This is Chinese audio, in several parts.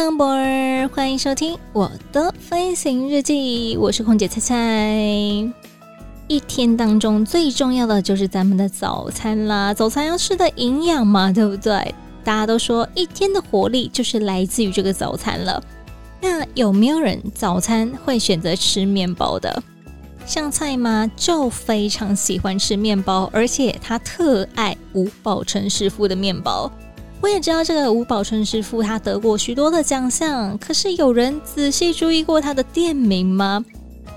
Welcome aboard，欢迎收听我的飞行日记。我是空姐菜菜。一天当中最重要的就是咱们的早餐啦，早餐要吃的营养嘛，对不对？大家都说一天的活力就是来自于这个早餐了。那有没有人早餐会选择吃面包的？像菜妈就非常喜欢吃面包，而且她特爱吴宝春师傅的面包。我也知道这个吴宝春师傅，他得过许多的奖项。可是有人仔细注意过他的店名吗？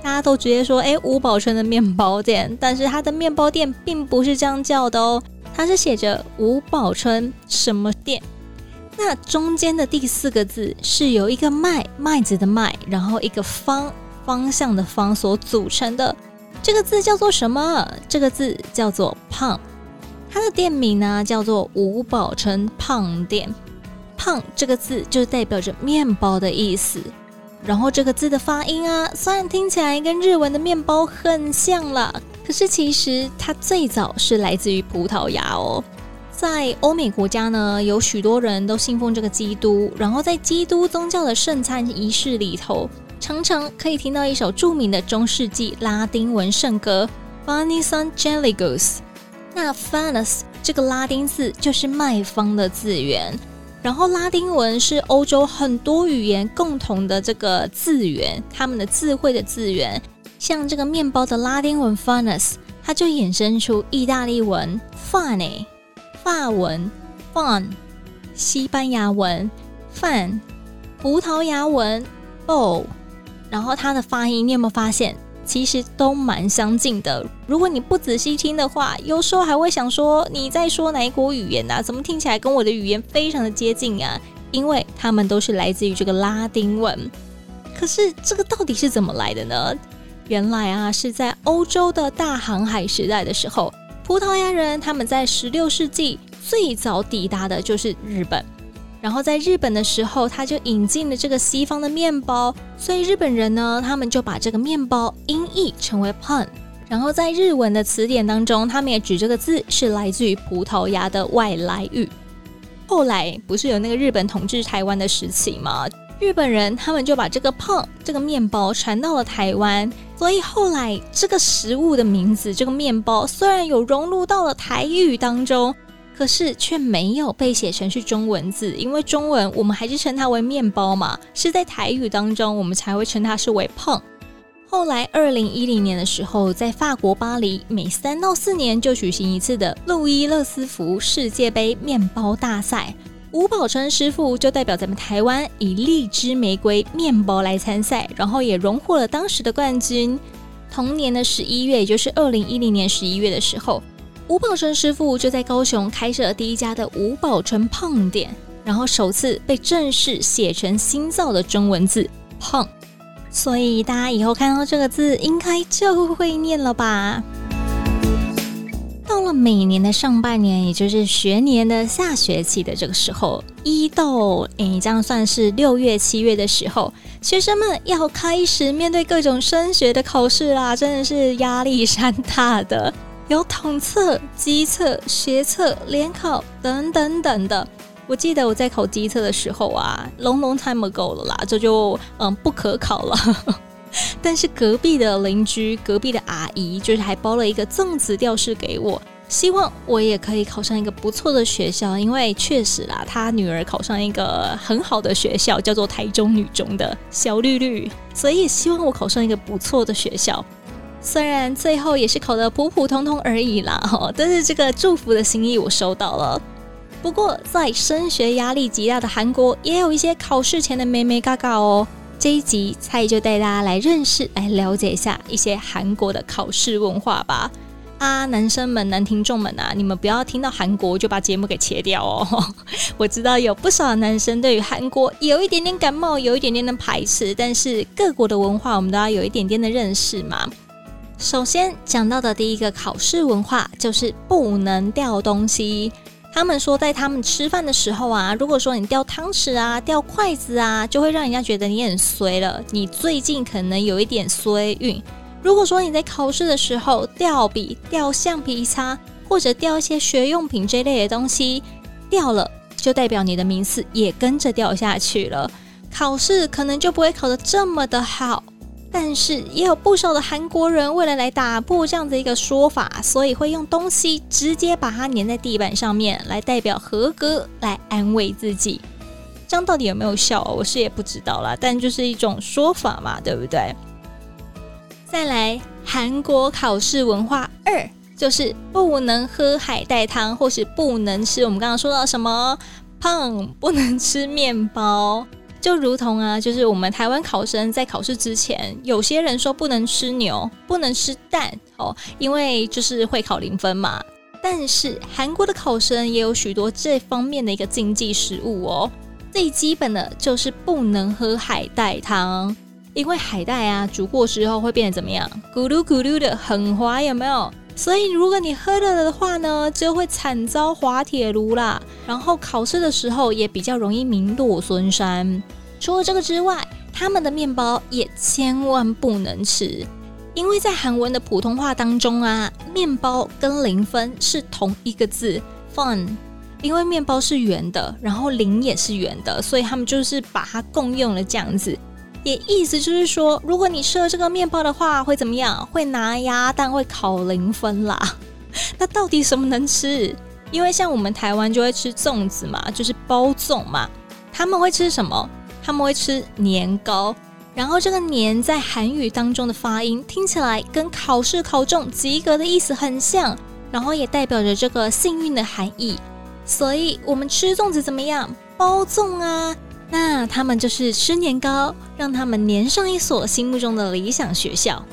大家都直接说：“哎，吴宝春的面包店。”但是他的面包店并不是这样叫的哦，他是写着“吴宝春什么店”。那中间的第四个字是由一个麦麦子的麦，然后一个方方向的方所组成的。这个字叫做什么？这个字叫做“胖”。它的店名呢，叫做五宝城胖店，胖这个字就代表着面包的意思。然后这个字的发音啊，虽然听起来跟日文的面包很像了，可是其实它最早是来自于葡萄牙哦。在欧美国家呢，有许多人都信奉这个基督，然后在基督宗教的圣餐仪式里头，常常可以听到一首著名的中世纪拉丁文圣歌《Finis Angelicus》。那 Fanes 这个拉丁字就是卖方的字源，然后拉丁文是欧洲很多语言共同的这个字源，他们的智慧的字源。像这个面包的拉丁文 Fanes，它就衍生出意大利文 Fane、法文 fun，、西班牙文 Fan、葡萄牙文 Bo，然后它的发音，你有没有发现？其实都蛮相近的。如果你不仔细听的话，有时候还会想说你在说哪国语言啊？怎么听起来跟我的语言非常的接近啊？因为他们都是来自于这个拉丁文。可是这个到底是怎么来的呢？原来啊，是在欧洲的大航海时代的时候，葡萄牙人他们在十六世纪最早抵达的就是日本。然后在日本的时候，他就引进了这个西方的面包，所以日本人呢，他们就把这个面包音译成为 pan。然后在日文的词典当中，他们也指这个字是来自于葡萄牙的外来语。后来不是有那个日本统治台湾的时期吗？日本人他们就把这个胖这个面包传到了台湾，所以后来这个食物的名字，这个面包虽然有融入到了台语当中。可是却没有被写成是中文字，因为中文我们还是称它为面包嘛，是在台语当中我们才会称它是为胖。后来二零一零年的时候，在法国巴黎，每三到四年就举行一次的路易勒斯福世界杯面包大赛，吴宝春师傅就代表咱们台湾以荔枝玫瑰面包来参赛，然后也荣获了当时的冠军。同年的十一月，也就是二零一零年十一月的时候。吴宝春师傅就在高雄开设第一家的吴宝春胖店，然后首次被正式写成新造的中文字“胖”，所以大家以后看到这个字应该就会念了吧。到了每年的上半年，也就是学年的下学期的这个时候，一到诶这样算是六月、七月的时候，学生们要开始面对各种升学的考试啦，真的是压力山大的。有统测、基测、学测、联考等等等的。我记得我在考基测的时候啊，long long time ago 了啦，这就嗯不可考了。但是隔壁的邻居、隔壁的阿姨，就是还包了一个粽子吊饰给我，希望我也可以考上一个不错的学校。因为确实啦，他女儿考上一个很好的学校，叫做台中女中的小绿绿，所以也希望我考上一个不错的学校。虽然最后也是考得普普通通而已啦，哈，但是这个祝福的心意我收到了。不过在升学压力极大的韩国，也有一些考试前的美眉嘎嘎哦。这一集菜就带大家来认识、来了解一下一些韩国的考试文化吧。啊，男生们、男听众们啊，你们不要听到韩国就把节目给切掉哦。我知道有不少男生对于韩国有一点点感冒，有一点点的排斥，但是各国的文化我们都要有一点点的认识嘛。首先讲到的第一个考试文化就是不能掉东西。他们说，在他们吃饭的时候啊，如果说你掉汤匙啊、掉筷子啊，就会让人家觉得你很衰了，你最近可能有一点衰运。如果说你在考试的时候掉笔、掉橡皮擦，或者掉一些学用品这类的东西，掉了就代表你的名次也跟着掉下去了，考试可能就不会考得这么的好。但是也有不少的韩国人为了来打破这样的一个说法，所以会用东西直接把它粘在地板上面，来代表合格，来安慰自己。这样到底有没有效？我是也不知道啦，但就是一种说法嘛，对不对？再来，韩国考试文化二就是不能喝海带汤，或是不能吃我们刚刚说到什么胖，不能吃面包。就如同啊，就是我们台湾考生在考试之前，有些人说不能吃牛，不能吃蛋哦，因为就是会考零分嘛。但是韩国的考生也有许多这方面的一个禁忌食物哦，最基本的就是不能喝海带汤。因为海带啊，煮过之后会变得怎么样？咕噜咕噜的，很滑，有没有？所以如果你喝了的话呢，就会惨遭滑铁卢啦。然后考试的时候也比较容易名落孙山。除了这个之外，他们的面包也千万不能吃，因为在韩文的普通话当中啊，面包跟零分是同一个字，fun。因为面包是圆的，然后零也是圆的，所以他们就是把它共用了这样子。也意思就是说，如果你吃了这个面包的话，会怎么样？会拿鸭蛋，会考零分啦。那到底什么能吃？因为像我们台湾就会吃粽子嘛，就是包粽嘛。他们会吃什么？他们会吃年糕。然后这个年在韩语当中的发音听起来跟考试考中及格的意思很像，然后也代表着这个幸运的含义。所以我们吃粽子怎么样？包粽啊。那他们就是吃年糕，让他们粘上一所心目中的理想学校。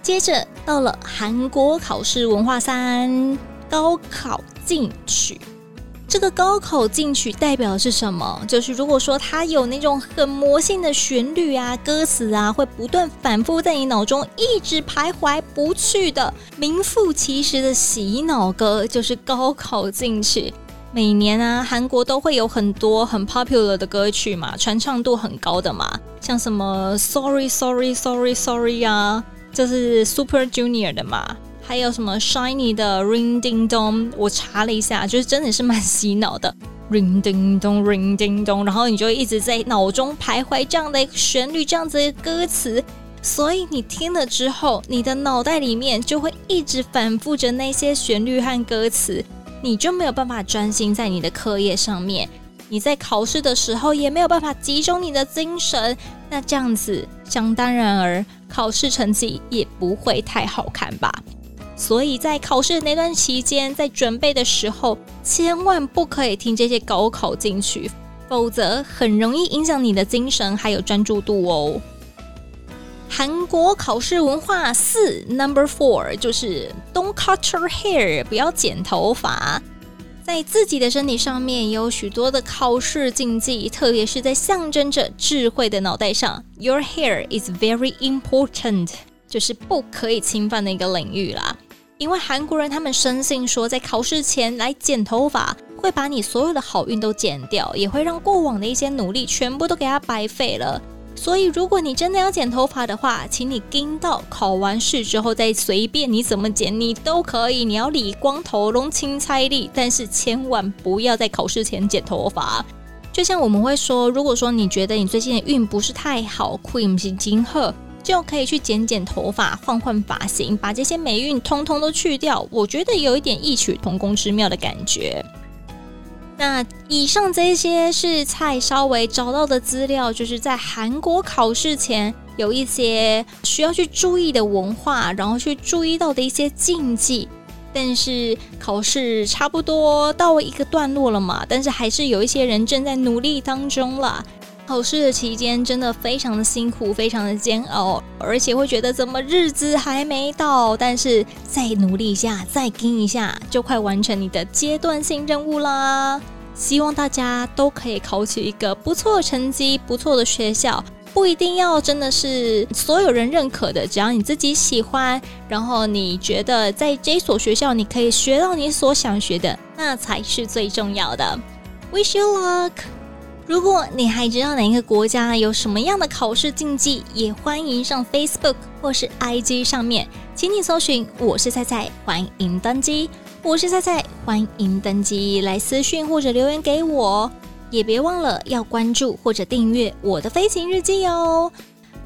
接着到了韩国考试文化三，高考进取。这个高考进取代表的是什么？就是如果说它有那种很魔性的旋律啊、歌词啊，会不断反复在你脑中一直徘徊不去的，名副其实的洗脑歌，就是高考进取。每年啊，韩国都会有很多很 popular 的歌曲嘛，传唱度很高的嘛，像什么 Sorry Sorry Sorry Sorry 啊，这是 Super Junior 的嘛，还有什么 Shiny 的 Ring Ding Dong，我查了一下，就是真的是蛮洗脑的 Ring Ding Dong Ring Ding Dong，然后你就一直在脑中徘徊这样的旋律，这样子的歌词，所以你听了之后，你的脑袋里面就会一直反复着那些旋律和歌词。你就没有办法专心在你的课业上面，你在考试的时候也没有办法集中你的精神，那这样子想当然而考试成绩也不会太好看吧。所以在考试那段期间，在准备的时候，千万不可以听这些高考进曲，否则很容易影响你的精神还有专注度哦。韩国考试文化四，Number Four，就是 Don't cut your hair，不要剪头发。在自己的身体上面有许多的考试禁忌，特别是在象征着智慧的脑袋上，Your hair is very important，就是不可以侵犯的一个领域啦。因为韩国人他们深信说，在考试前来剪头发，会把你所有的好运都剪掉，也会让过往的一些努力全部都给它白费了。所以，如果你真的要剪头发的话，请你盯到考完试之后再随便你怎么剪，你都可以。你要理光头、龙青菜粒，但是千万不要在考试前剪头发。就像我们会说，如果说你觉得你最近的运不是太好，，Queen 是金鹤，就可以去剪剪头发，换换发型，把这些霉运通通都去掉。我觉得有一点异曲同工之妙的感觉。那以上这些是蔡稍微找到的资料，就是在韩国考试前有一些需要去注意的文化，然后去注意到的一些禁忌。但是考试差不多到了一个段落了嘛，但是还是有一些人正在努力当中了。考试的期间真的非常的辛苦，非常的煎熬，而且会觉得怎么日子还没到，但是再努力一下，再拼一下，就快完成你的阶段性任务啦！希望大家都可以考取一个不错的成绩，不错的学校，不一定要真的是所有人认可的，只要你自己喜欢，然后你觉得在这所学校你可以学到你所想学的，那才是最重要的。Wish you luck！如果你还知道哪一个国家有什么样的考试禁忌，也欢迎上 Facebook 或是 IG 上面，请你搜寻“我是菜菜”，欢迎登机。我是菜菜，欢迎登机来私讯或者留言给我，也别忘了要关注或者订阅我的飞行日记哦。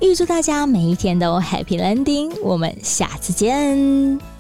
预祝大家每一天都 Happy Landing，我们下次见。